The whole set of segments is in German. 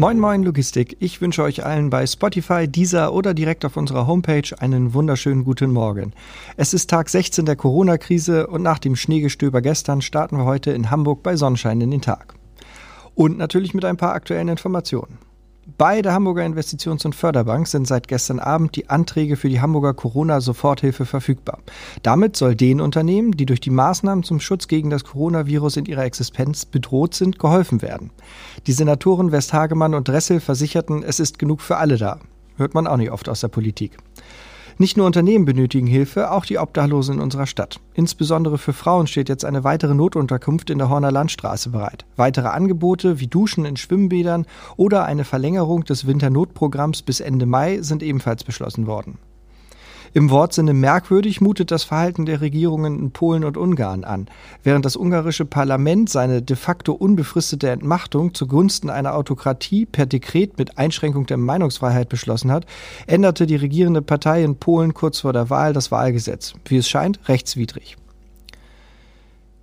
Moin Moin Logistik, ich wünsche euch allen bei Spotify, Deezer oder direkt auf unserer Homepage einen wunderschönen guten Morgen. Es ist Tag 16 der Corona-Krise und nach dem Schneegestöber gestern starten wir heute in Hamburg bei Sonnenschein in den Tag. Und natürlich mit ein paar aktuellen Informationen. Bei der Hamburger Investitions- und Förderbank sind seit gestern Abend die Anträge für die Hamburger Corona-Soforthilfe verfügbar. Damit soll den Unternehmen, die durch die Maßnahmen zum Schutz gegen das Coronavirus in ihrer Existenz bedroht sind, geholfen werden. Die Senatoren Westhagemann und Dressel versicherten, es ist genug für alle da. Hört man auch nicht oft aus der Politik. Nicht nur Unternehmen benötigen Hilfe, auch die Obdachlosen in unserer Stadt. Insbesondere für Frauen steht jetzt eine weitere Notunterkunft in der Horner Landstraße bereit. Weitere Angebote wie Duschen in Schwimmbädern oder eine Verlängerung des Winternotprogramms bis Ende Mai sind ebenfalls beschlossen worden. Im Wortsinne merkwürdig mutet das Verhalten der Regierungen in Polen und Ungarn an. Während das ungarische Parlament seine de facto unbefristete Entmachtung zugunsten einer Autokratie per Dekret mit Einschränkung der Meinungsfreiheit beschlossen hat, änderte die regierende Partei in Polen kurz vor der Wahl das Wahlgesetz. Wie es scheint, rechtswidrig.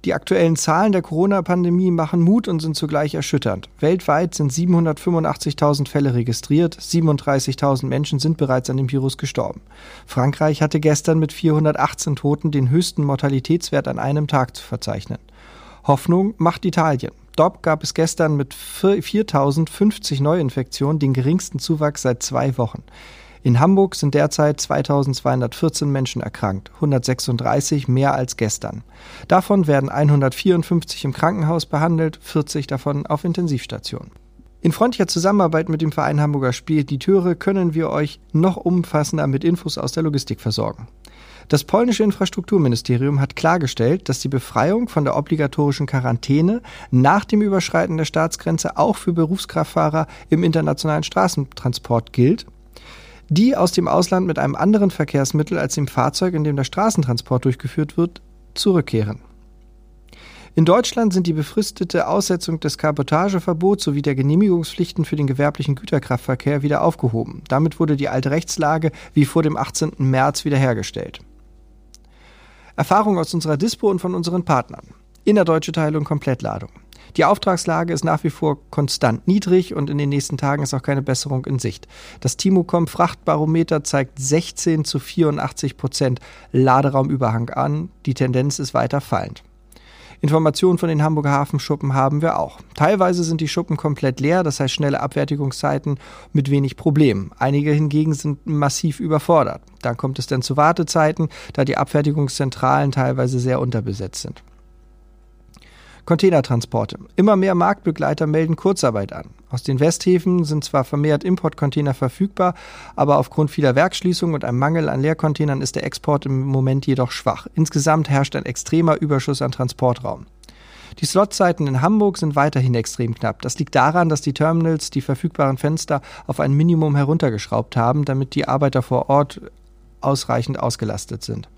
Die aktuellen Zahlen der Corona-Pandemie machen Mut und sind zugleich erschütternd. Weltweit sind 785.000 Fälle registriert, 37.000 Menschen sind bereits an dem Virus gestorben. Frankreich hatte gestern mit 418 Toten den höchsten Mortalitätswert an einem Tag zu verzeichnen. Hoffnung macht Italien. Dort gab es gestern mit 4.050 Neuinfektionen den geringsten Zuwachs seit zwei Wochen. In Hamburg sind derzeit 2214 Menschen erkrankt, 136 mehr als gestern. Davon werden 154 im Krankenhaus behandelt, 40 davon auf Intensivstationen. In freundlicher Zusammenarbeit mit dem Verein Hamburger Spediteure können wir euch noch umfassender mit Infos aus der Logistik versorgen. Das polnische Infrastrukturministerium hat klargestellt, dass die Befreiung von der obligatorischen Quarantäne nach dem Überschreiten der Staatsgrenze auch für Berufskraftfahrer im internationalen Straßentransport gilt die aus dem Ausland mit einem anderen Verkehrsmittel als dem Fahrzeug, in dem der Straßentransport durchgeführt wird, zurückkehren. In Deutschland sind die befristete Aussetzung des Kabotageverbots sowie der Genehmigungspflichten für den gewerblichen Güterkraftverkehr wieder aufgehoben. Damit wurde die alte Rechtslage wie vor dem 18. März wiederhergestellt. Erfahrung aus unserer Dispo und von unseren Partnern. Innerdeutsche Teilung Komplettladung. Die Auftragslage ist nach wie vor konstant niedrig und in den nächsten Tagen ist auch keine Besserung in Sicht. Das Timocom Frachtbarometer zeigt 16 zu 84 Prozent Laderaumüberhang an. Die Tendenz ist weiter fallend. Informationen von den Hamburger Hafenschuppen haben wir auch. Teilweise sind die Schuppen komplett leer, das heißt schnelle Abfertigungszeiten mit wenig Problemen. Einige hingegen sind massiv überfordert. Dann kommt es dann zu Wartezeiten, da die Abfertigungszentralen teilweise sehr unterbesetzt sind. Containertransporte. Immer mehr Marktbegleiter melden Kurzarbeit an. Aus den Westhäfen sind zwar vermehrt Importcontainer verfügbar, aber aufgrund vieler Werkschließungen und einem Mangel an Leercontainern ist der Export im Moment jedoch schwach. Insgesamt herrscht ein extremer Überschuss an Transportraum. Die Slotzeiten in Hamburg sind weiterhin extrem knapp. Das liegt daran, dass die Terminals die verfügbaren Fenster auf ein Minimum heruntergeschraubt haben, damit die Arbeiter vor Ort ausreichend ausgelastet sind.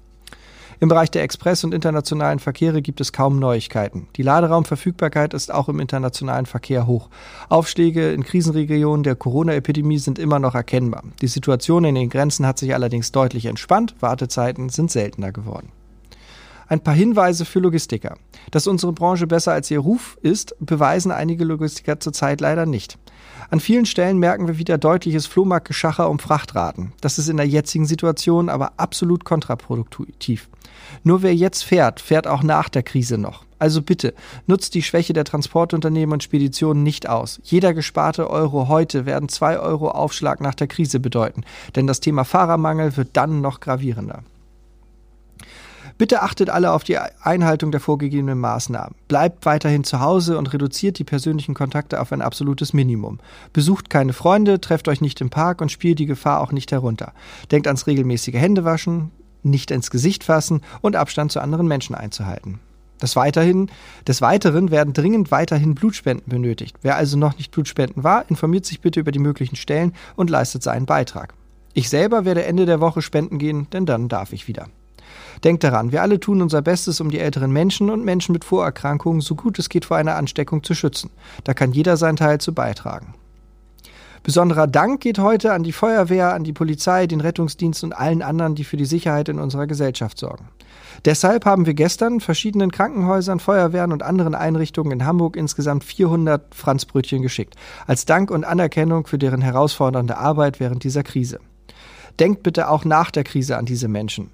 Im Bereich der Express- und internationalen Verkehre gibt es kaum Neuigkeiten. Die Laderaumverfügbarkeit ist auch im internationalen Verkehr hoch. Aufschläge in Krisenregionen der Corona-Epidemie sind immer noch erkennbar. Die Situation in den Grenzen hat sich allerdings deutlich entspannt. Wartezeiten sind seltener geworden. Ein paar Hinweise für Logistiker. Dass unsere Branche besser als ihr Ruf ist, beweisen einige Logistiker zurzeit leider nicht. An vielen Stellen merken wir wieder deutliches Flohmarktgeschacher um Frachtraten. Das ist in der jetzigen Situation aber absolut kontraproduktiv. Nur wer jetzt fährt, fährt auch nach der Krise noch. Also bitte, nutzt die Schwäche der Transportunternehmen und Speditionen nicht aus. Jeder gesparte Euro heute werden zwei Euro Aufschlag nach der Krise bedeuten, denn das Thema Fahrermangel wird dann noch gravierender. Bitte achtet alle auf die Einhaltung der vorgegebenen Maßnahmen. Bleibt weiterhin zu Hause und reduziert die persönlichen Kontakte auf ein absolutes Minimum. Besucht keine Freunde, trefft euch nicht im Park und spielt die Gefahr auch nicht herunter. Denkt ans regelmäßige Händewaschen, nicht ins Gesicht fassen und Abstand zu anderen Menschen einzuhalten. Des, weiterhin, des Weiteren werden dringend weiterhin Blutspenden benötigt. Wer also noch nicht Blutspenden war, informiert sich bitte über die möglichen Stellen und leistet seinen Beitrag. Ich selber werde Ende der Woche spenden gehen, denn dann darf ich wieder. Denkt daran, wir alle tun unser Bestes, um die älteren Menschen und Menschen mit Vorerkrankungen so gut es geht vor einer Ansteckung zu schützen. Da kann jeder seinen Teil zu beitragen. Besonderer Dank geht heute an die Feuerwehr, an die Polizei, den Rettungsdienst und allen anderen, die für die Sicherheit in unserer Gesellschaft sorgen. Deshalb haben wir gestern verschiedenen Krankenhäusern, Feuerwehren und anderen Einrichtungen in Hamburg insgesamt 400 Franzbrötchen geschickt, als Dank und Anerkennung für deren herausfordernde Arbeit während dieser Krise. Denkt bitte auch nach der Krise an diese Menschen.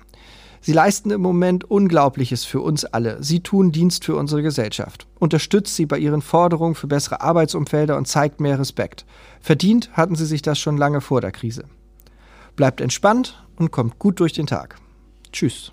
Sie leisten im Moment Unglaubliches für uns alle. Sie tun Dienst für unsere Gesellschaft. Unterstützt sie bei ihren Forderungen für bessere Arbeitsumfelder und zeigt mehr Respekt. Verdient hatten sie sich das schon lange vor der Krise. Bleibt entspannt und kommt gut durch den Tag. Tschüss.